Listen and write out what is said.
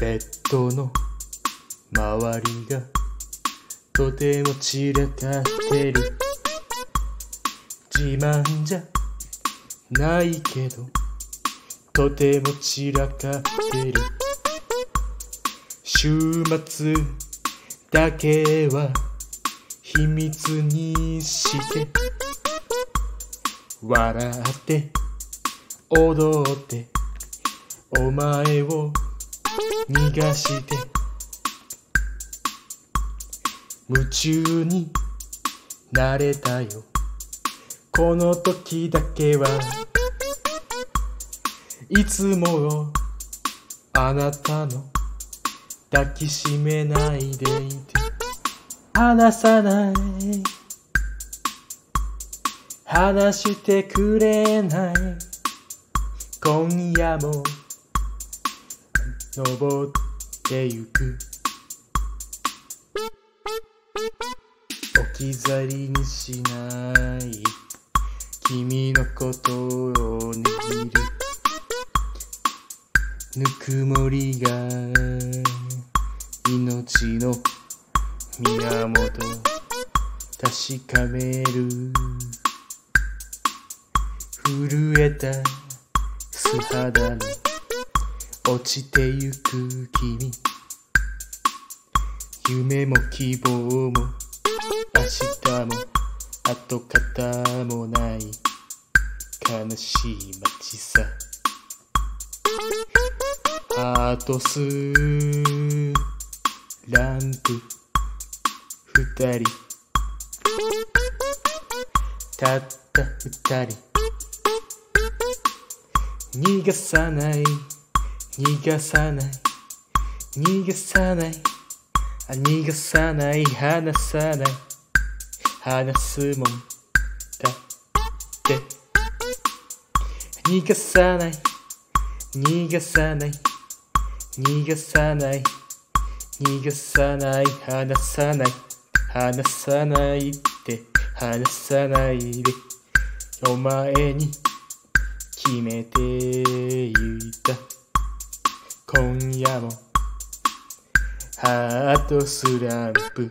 ベッドの周りがとても散らかってる。自慢じゃないけどとても散らかってる。週末だけは秘密にして笑って踊ってお前を逃がして夢中になれたよ。この時だけはいつもあなたの抱きしめないでいて離さない。話してくれない。今夜も登ってゆく。置き去りにしない。君のことを握る。ぬくもりが命の源。確かめる。震えた素肌に落ちてゆく君。夢も希望も明日も跡形もない。悲しい街さ。ハートスランプ。二人。たった二人。逃がさない。逃がさない。逃がさない。あ逃がさない。離さない。離すもんだって。逃がさない。逃がさない。逃がさない。逃がさない。離さない。離さないって離さないで。お前に決めていた。今夜もハートスランプ